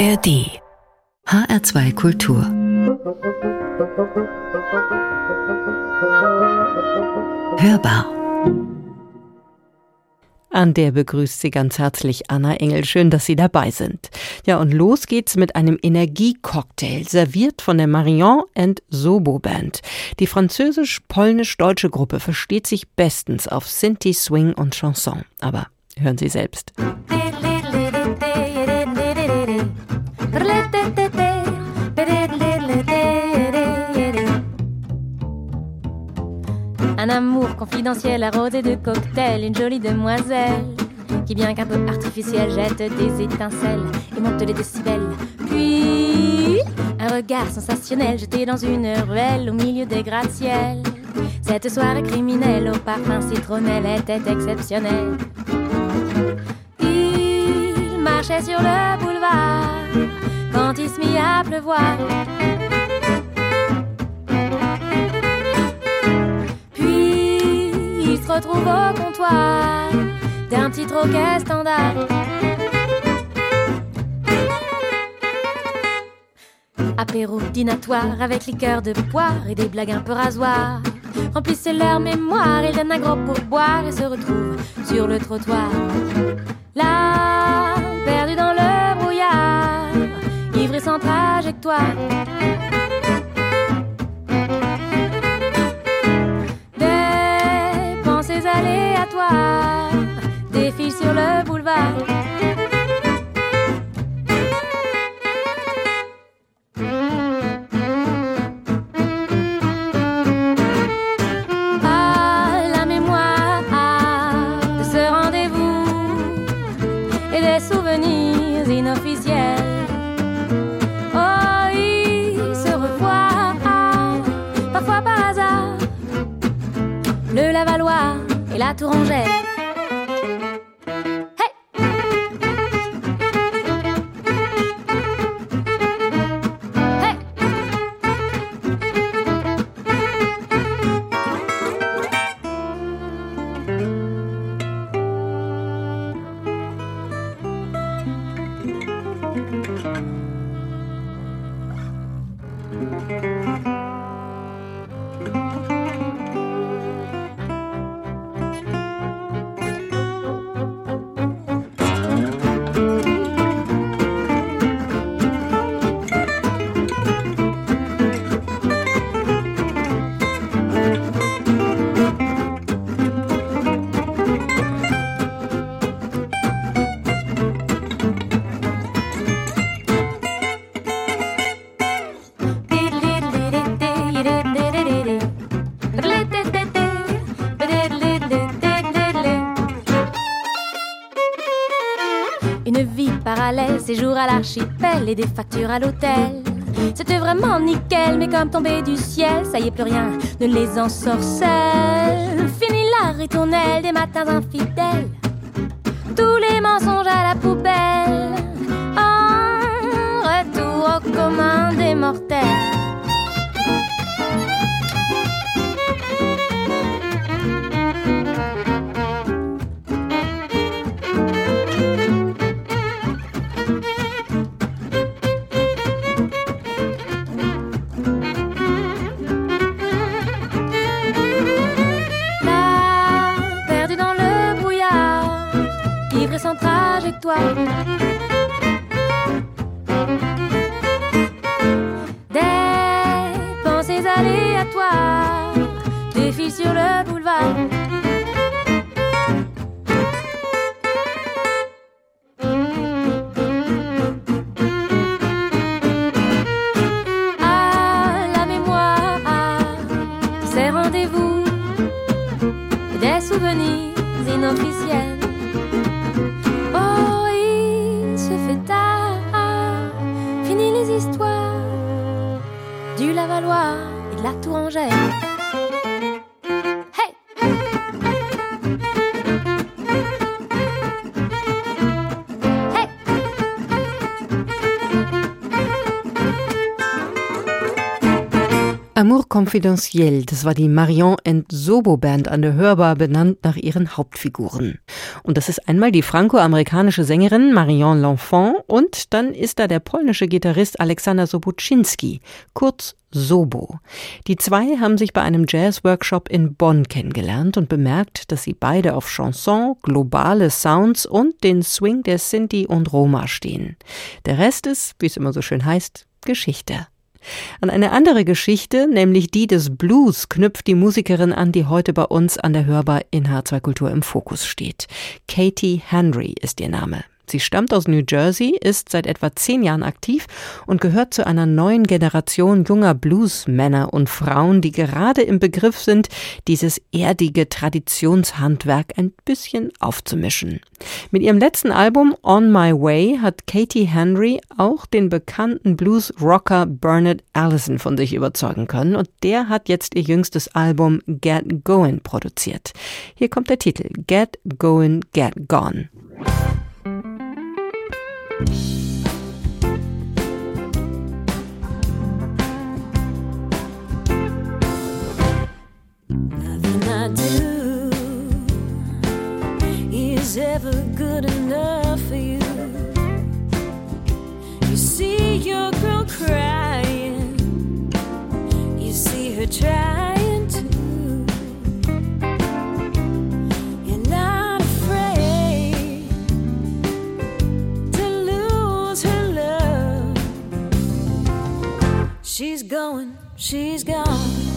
ARD HR2 Kultur Hörbar an der begrüßt sie ganz herzlich Anna Engel. Schön, dass Sie dabei sind. Ja, und los geht's mit einem Energiecocktail, serviert von der Marion and Sobo Band. Die französisch-polnisch-deutsche Gruppe versteht sich bestens auf Sinti, Swing und Chanson. Aber hören Sie selbst. Un amour confidentiel arrosé de cocktails, une jolie demoiselle qui bien qu'un peu artificielle jette des étincelles et monte les décibels. Puis un regard sensationnel jeté dans une ruelle au milieu des gratte-ciels. Cette soirée criminelle au parfum citronnelle était exceptionnelle. Il marchait sur le boulevard quand il se mit à pleuvoir. retrouve au comptoir d'un petit troquet standard. Apéro dînatoire avec liqueur de poire et des blagues un peu rasoirs. Remplissez leur mémoire, ils donnent un gros pourboire et se retrouvent sur le trottoir. Là, perdu dans le brouillard, ivre sans trajectoire. why. jours à l'archipel et des factures à l'hôtel. C'était vraiment nickel, mais comme tombé du ciel, ça y est, plus rien ne les ensorcelle. Fini la ritournelle des matins infidèles, tous les mensonges à la poubelle. retour au commun des mortels. Confidentiel. Das war die Marion and Sobo Band an der Hörbar, benannt nach ihren Hauptfiguren. Und das ist einmal die franco-amerikanische Sängerin Marion L'Enfant und dann ist da der polnische Gitarrist Alexander Sobuczynski, kurz Sobo. Die zwei haben sich bei einem Jazz-Workshop in Bonn kennengelernt und bemerkt, dass sie beide auf Chanson, globale Sounds und den Swing der Sinti und Roma stehen. Der Rest ist, wie es immer so schön heißt, Geschichte. An eine andere Geschichte, nämlich die des Blues, knüpft die Musikerin an, die heute bei uns an der Hörbar in H2 Kultur im Fokus steht. Katie Henry ist ihr Name. Sie stammt aus New Jersey, ist seit etwa zehn Jahren aktiv und gehört zu einer neuen Generation junger Blues-Männer und Frauen, die gerade im Begriff sind, dieses erdige Traditionshandwerk ein bisschen aufzumischen. Mit ihrem letzten Album On My Way hat Katie Henry auch den bekannten Blues-Rocker Bernard Allison von sich überzeugen können und der hat jetzt ihr jüngstes Album Get Goin' produziert. Hier kommt der Titel Get Goin', Get Gone. Nothing I do is ever good enough for you. You see your girl crying, you see her trying. She's going, she's gone.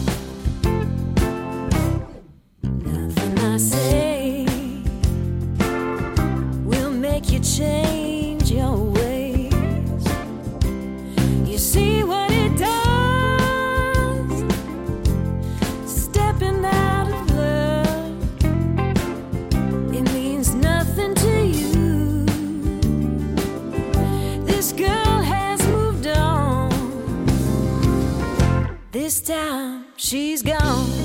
she's gone.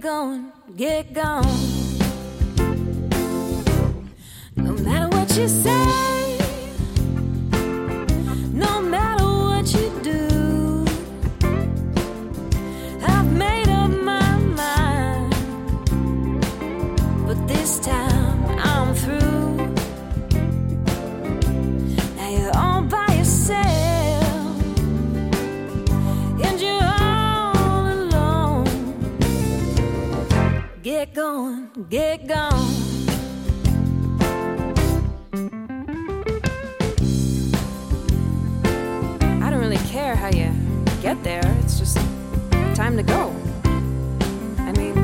get going, get going. No matter what you say, no matter what you do, I've made up my mind. But this time, going, get gone. I don't really care how you get there, it's just time to go. I mean,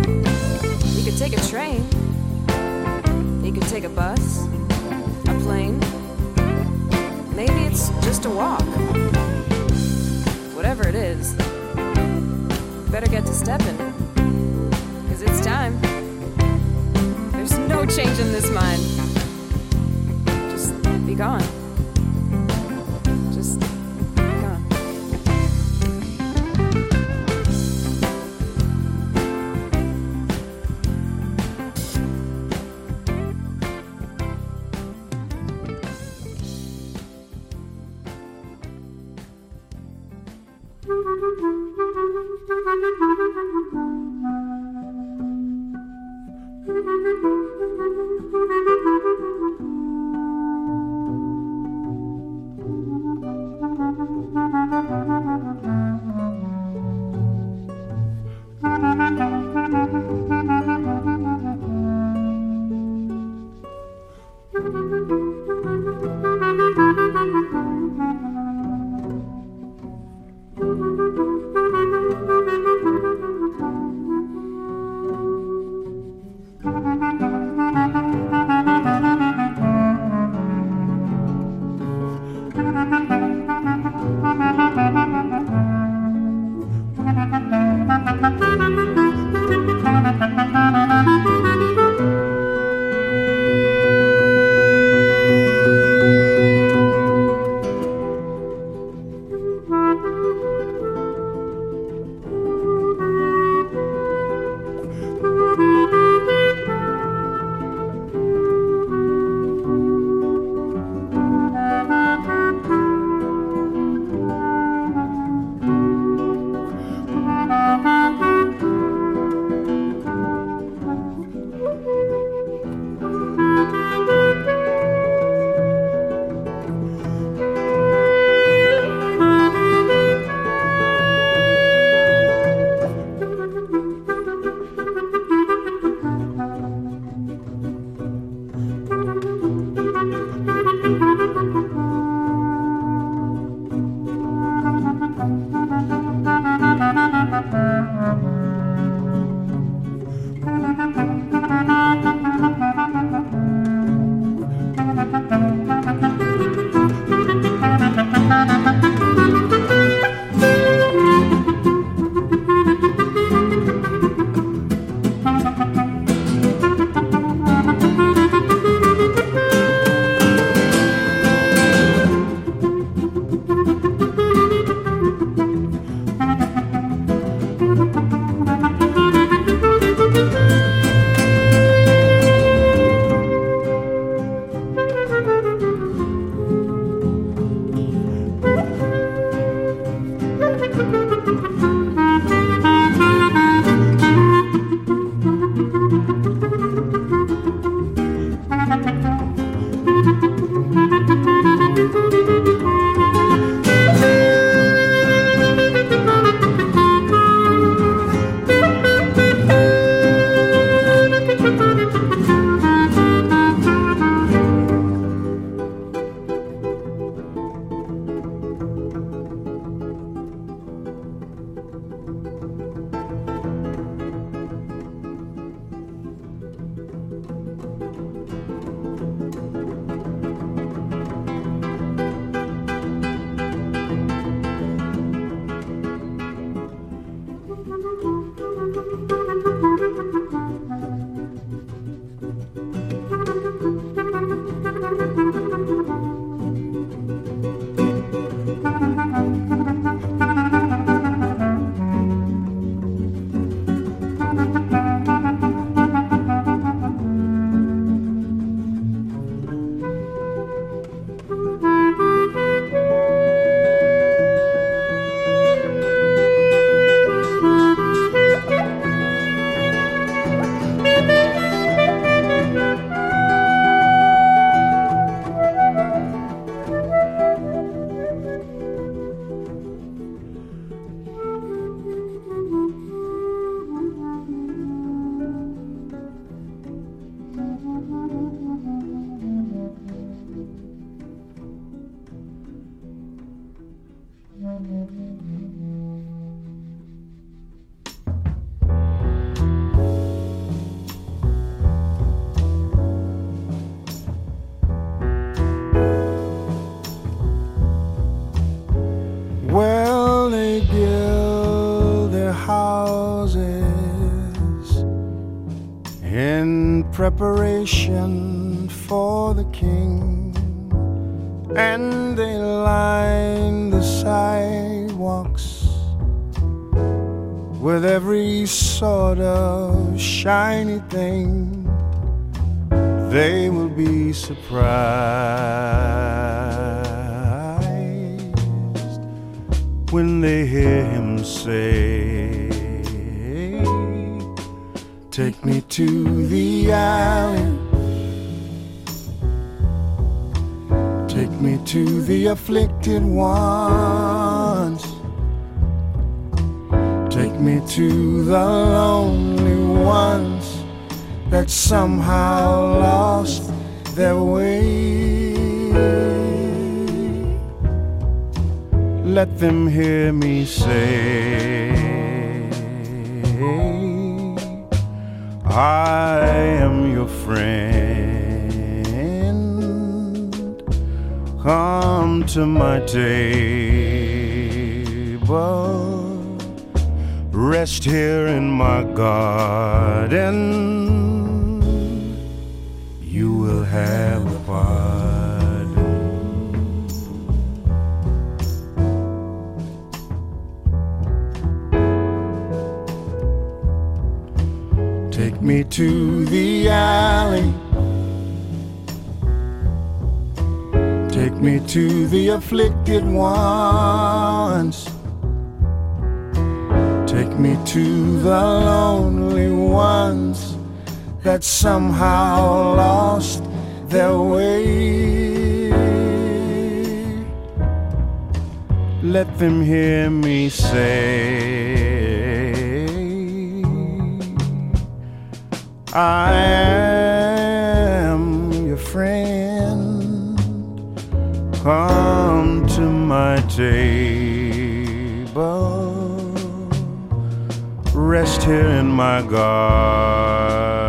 you could take a train, you could take a bus, a plane, maybe it's just a walk. Whatever it is, better get to stepping, cause it's time. Changing this mind. Just be gone. that somehow lost their way. Let them hear me say, I am your friend. Come to my table, rest here in my garden will have a party. Take me to the alley. Take me to the afflicted ones. Take me to the lonely ones that somehow lost their way. Let them hear me say, I am your friend. Come to my table. Rest here in my garden.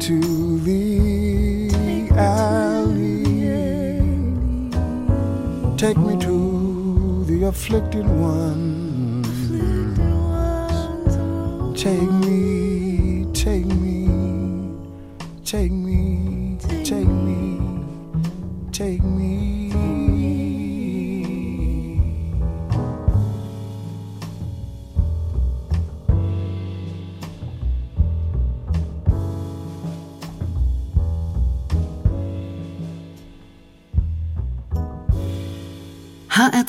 to the alley. Take me to the afflicted one. Take me.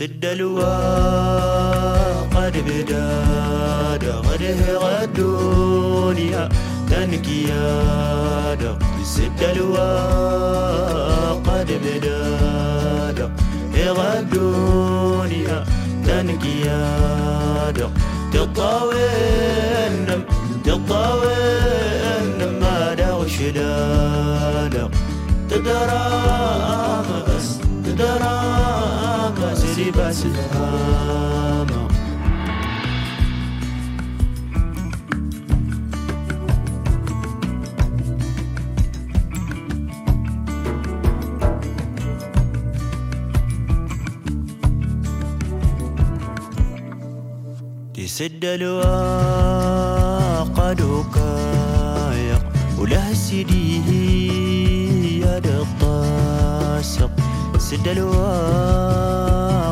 سد الواقع بداد غده غدونيا تنكيا سد الواقع بداد غدونيا تنكيا تطاوي النم بس znamo تسد الواقع دقايق وله سيدي يا الطاسق سد الواقع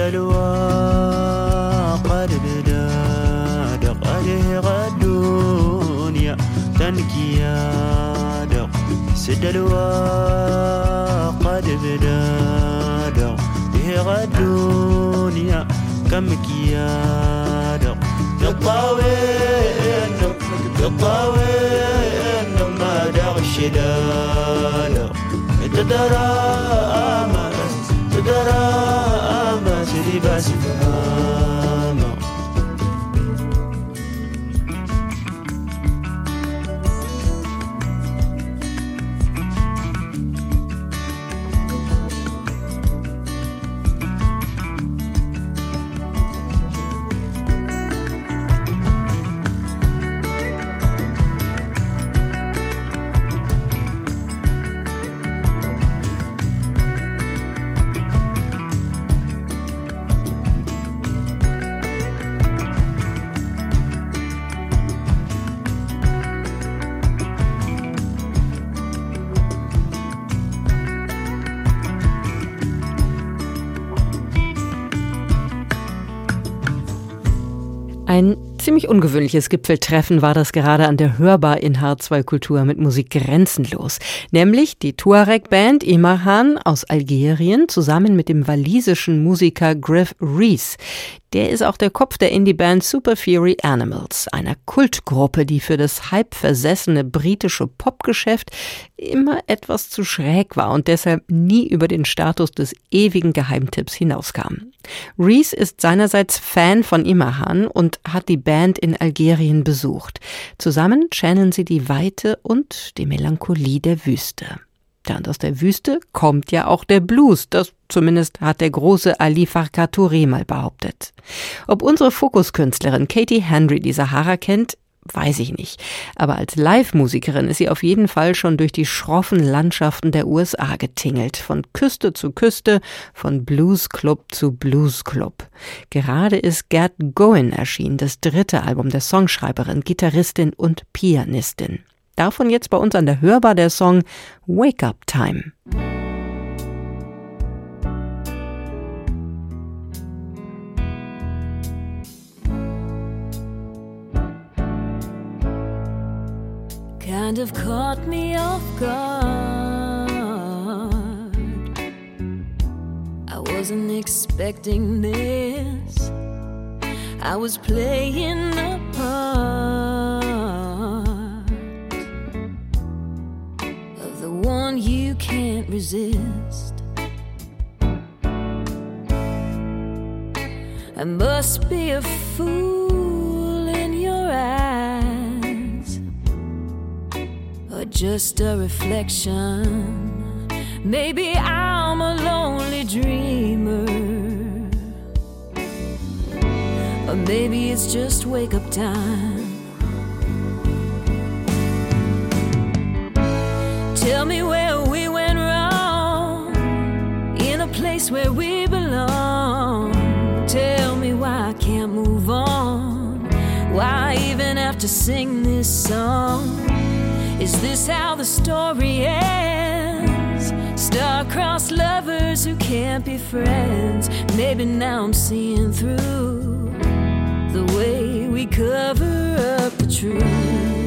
دلوى قد بدا دقاله غدون يا تنكيا دق سدلوى قد بدا دق به غدون يا كم كيا دق بالطاوين بالطاوين ما دغ الشدالة تدرى as you come. ziemlich ungewöhnliches Gipfeltreffen war das gerade an der Hörbar in H2 Kultur mit Musik grenzenlos. Nämlich die Tuareg-Band Imarhan aus Algerien zusammen mit dem walisischen Musiker Griff Rees. Der ist auch der Kopf der Indie-Band Super Fury Animals, einer Kultgruppe, die für das halb versessene britische Popgeschäft immer etwas zu schräg war und deshalb nie über den Status des ewigen Geheimtipps hinauskam. Reese ist seinerseits Fan von Imahan und hat die Band in Algerien besucht. Zusammen channeln sie die Weite und die Melancholie der Wüste. Ja, und aus der Wüste kommt ja auch der Blues, das zumindest hat der große Ali Farka Touré mal behauptet. Ob unsere Fokuskünstlerin Katie Henry die Sahara kennt, weiß ich nicht. Aber als Live-Musikerin ist sie auf jeden Fall schon durch die schroffen Landschaften der USA getingelt. Von Küste zu Küste, von Bluesclub zu Bluesclub. Gerade ist Gerd Goen erschienen, das dritte Album der Songschreiberin, Gitarristin und Pianistin. Davon jetzt bei uns an der Hörbar der Song Wake Up Time. kind of caught me off guard. I wasn't expecting this, I was playing a part. can't resist. I must be a fool in your eyes, or just a reflection. Maybe I'm a lonely dreamer, or maybe it's just wake up time. Tell me where we went wrong in a place where we belong. Tell me why I can't move on. Why I even have to sing this song? Is this how the story ends? Star-crossed lovers who can't be friends. Maybe now I'm seeing through the way we cover up the truth.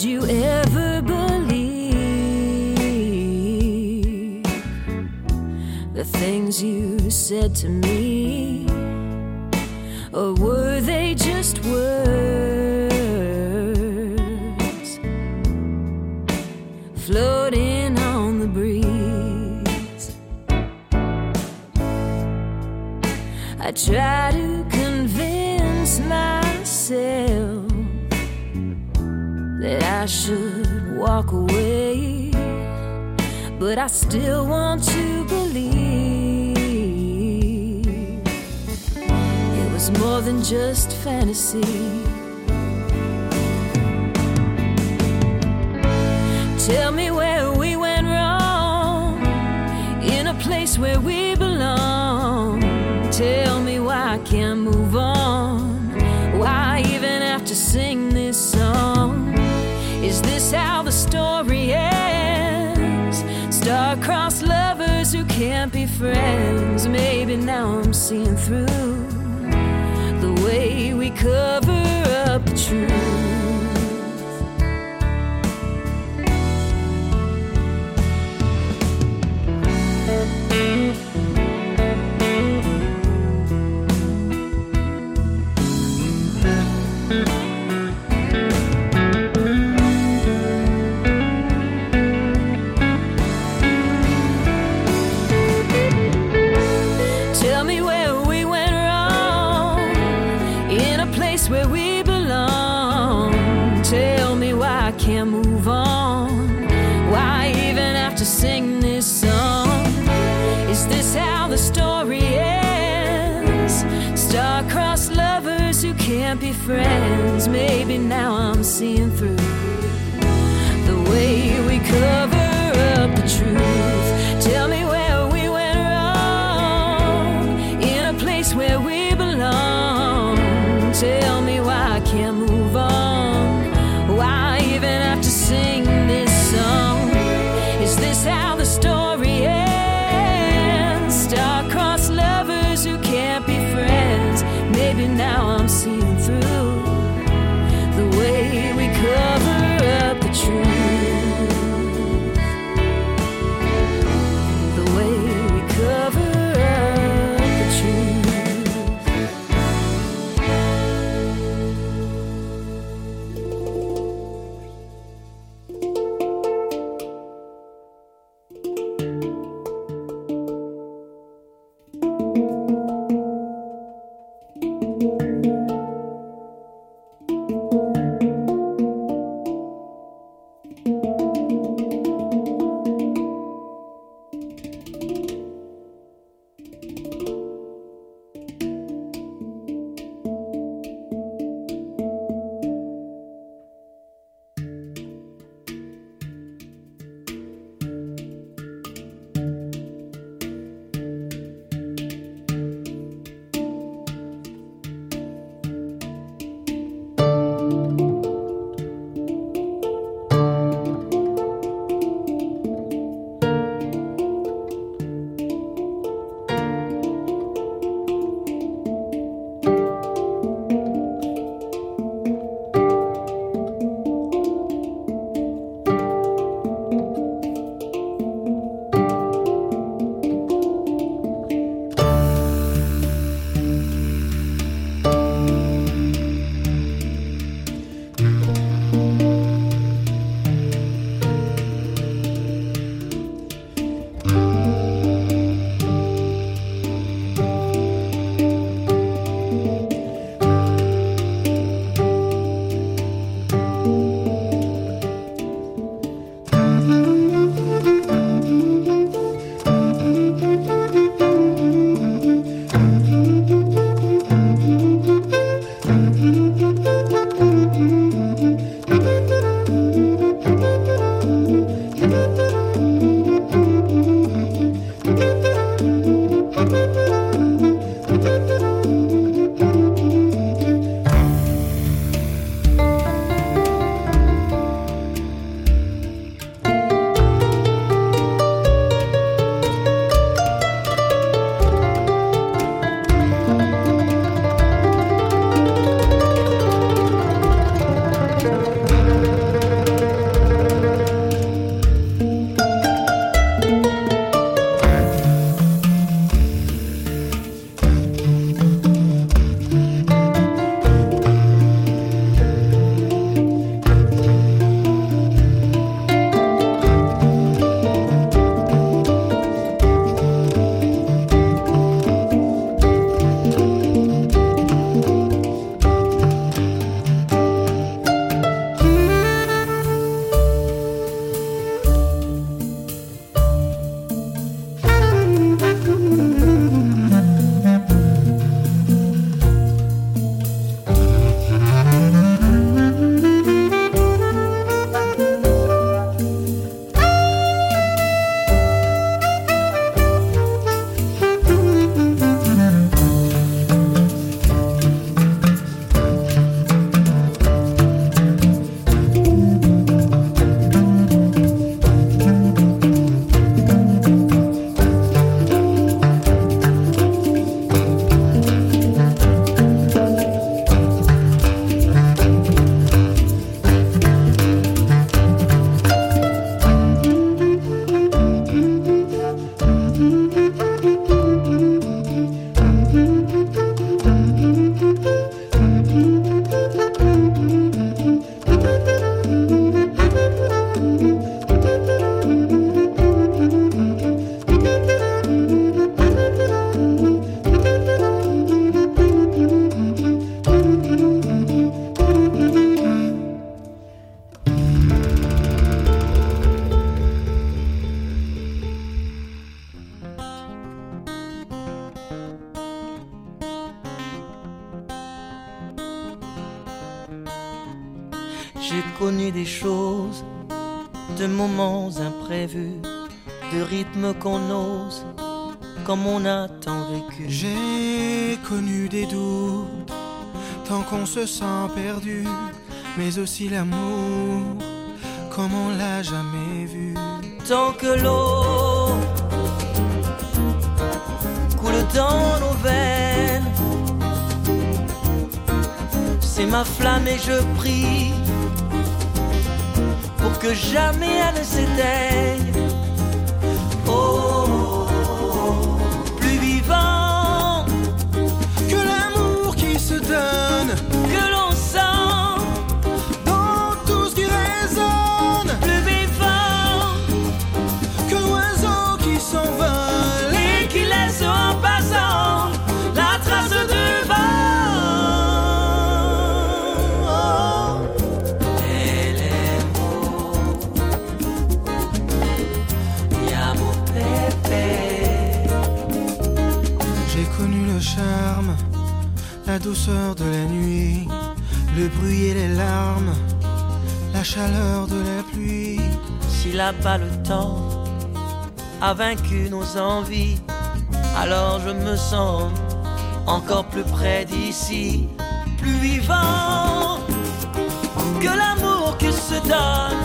Did you ever believe the things you said to me? Or were they just words floating on the breeze? I try to should walk away, but I still want to believe it was more than just fantasy. Tell me where we went wrong in a place where we belong. Tell me why I can't move on, why even have to sing how the story ends. Star-crossed lovers who can't be friends. Maybe now I'm seeing through the way we cover up the truth. se sens perdu, mais aussi l'amour, comme on l'a jamais vu. Tant que l'eau coule dans nos veines, c'est ma flamme et je prie pour que jamais elle ne s'éteigne de la nuit, le bruit et les larmes, la chaleur de la pluie. Si là-bas le temps a vaincu nos envies, alors je me sens encore plus près d'ici, plus vivant que l'amour qui se donne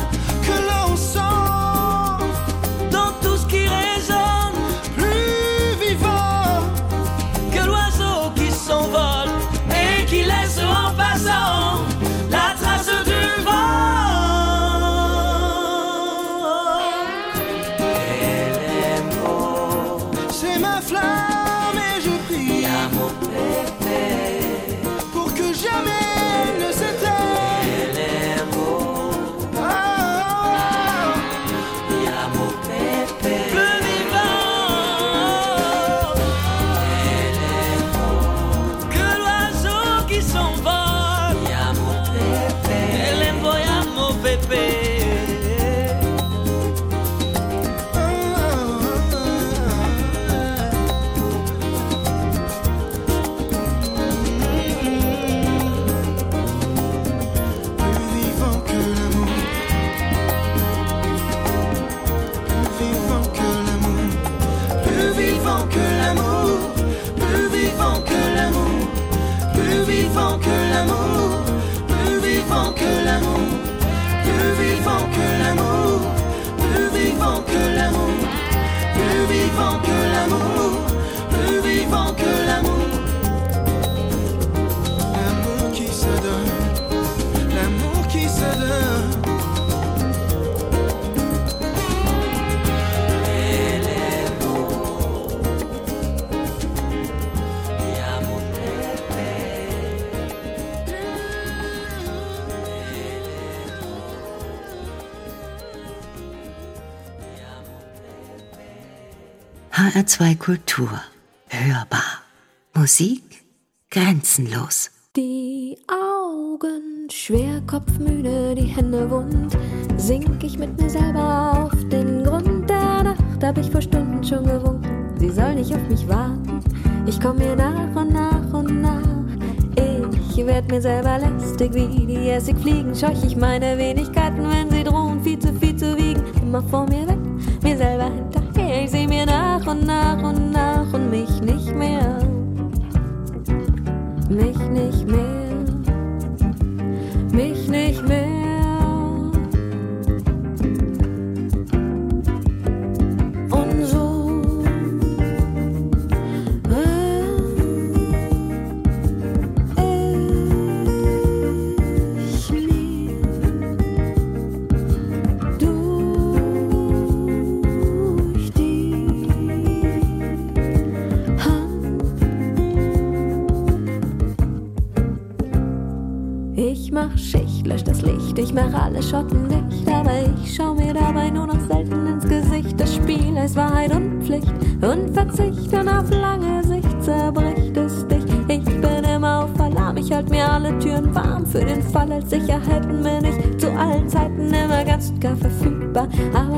HR2 Kultur. Hörbar. Musik grenzenlos. Die Augen schwer, kopfmüde, die Hände wund. Sink ich mit mir selber auf den Grund der Nacht. Hab ich vor Stunden schon gewunken. Sie soll nicht auf mich warten. Ich komm mir nach und nach und nach. Ich werd mir selber lästig wie die Essig fliegen. Scheuch ich meine Wenigkeiten, wenn sie drohen, viel zu viel zu wiegen. Immer vor mir weg, mir selber hinter. Ich seh mir nach und nach und nach und mich nicht mehr. Mich nicht mehr. Mich nicht mehr. alle schotten dicht, aber ich schau mir dabei nur noch selten ins Gesicht. Das Spiel ist Wahrheit und Pflicht und Verzicht und auf lange Sicht zerbricht es dich. Ich bin immer auf Alarm, ich halt mir alle Türen warm. Für den Fall als Sicherheiten bin ich zu allen Zeiten immer ganz und gar verfügbar. Aber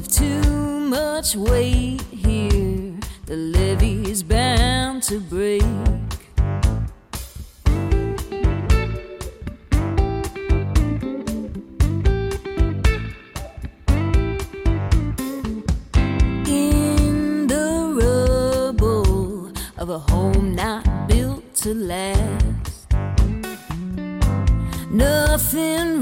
of too much weight here, the levee's bound to break. In the rubble of a home not built to last, nothing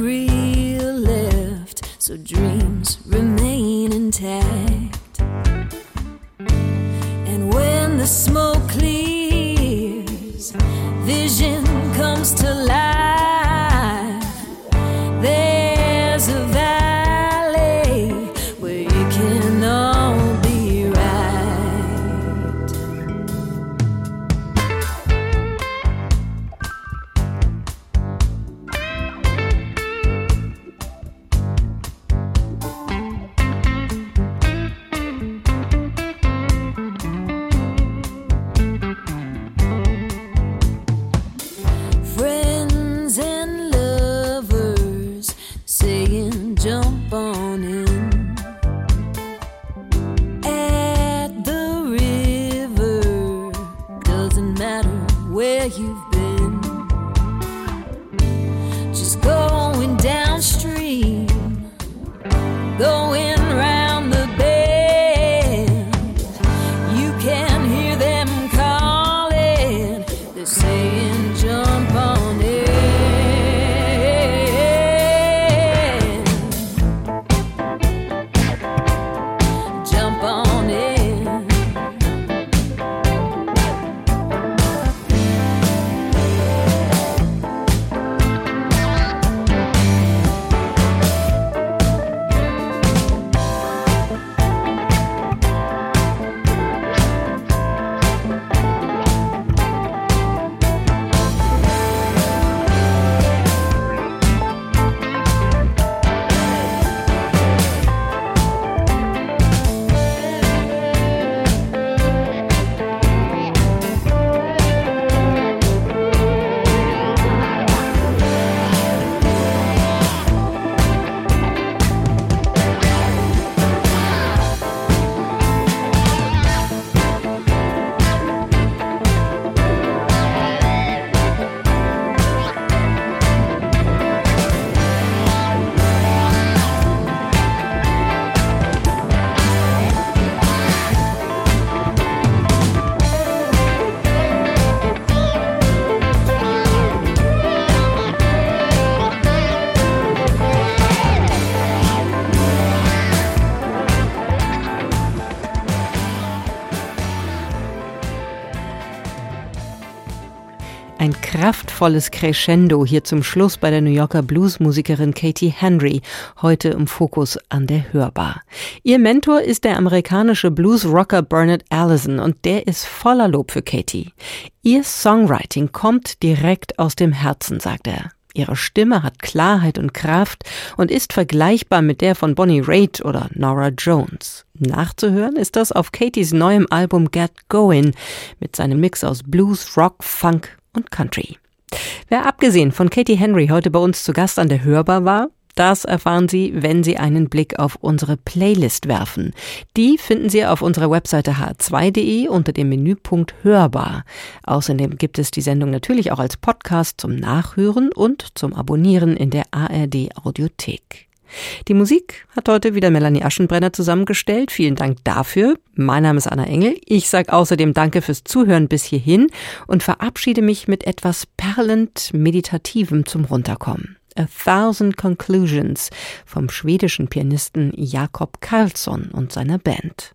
kraftvolles Crescendo hier zum Schluss bei der New Yorker Bluesmusikerin Katie Henry, heute im Fokus an der Hörbar. Ihr Mentor ist der amerikanische Blues-Rocker Bernard Allison und der ist voller Lob für Katie. Ihr Songwriting kommt direkt aus dem Herzen, sagt er. Ihre Stimme hat Klarheit und Kraft und ist vergleichbar mit der von Bonnie Raitt oder Nora Jones. Nachzuhören ist das auf Katies neuem Album Get Goin' mit seinem Mix aus Blues, Rock, Funk und Country. Wer abgesehen von Katie Henry heute bei uns zu Gast an der Hörbar war, das erfahren Sie, wenn Sie einen Blick auf unsere Playlist werfen. Die finden Sie auf unserer Webseite h2.de unter dem Menüpunkt Hörbar. Außerdem gibt es die Sendung natürlich auch als Podcast zum Nachhören und zum Abonnieren in der ARD Audiothek. Die Musik hat heute wieder Melanie Aschenbrenner zusammengestellt. Vielen Dank dafür. Mein Name ist Anna Engel. Ich sage außerdem Danke fürs Zuhören bis hierhin und verabschiede mich mit etwas perlend Meditativem zum Runterkommen. A Thousand Conclusions vom schwedischen Pianisten Jakob Karlsson und seiner Band.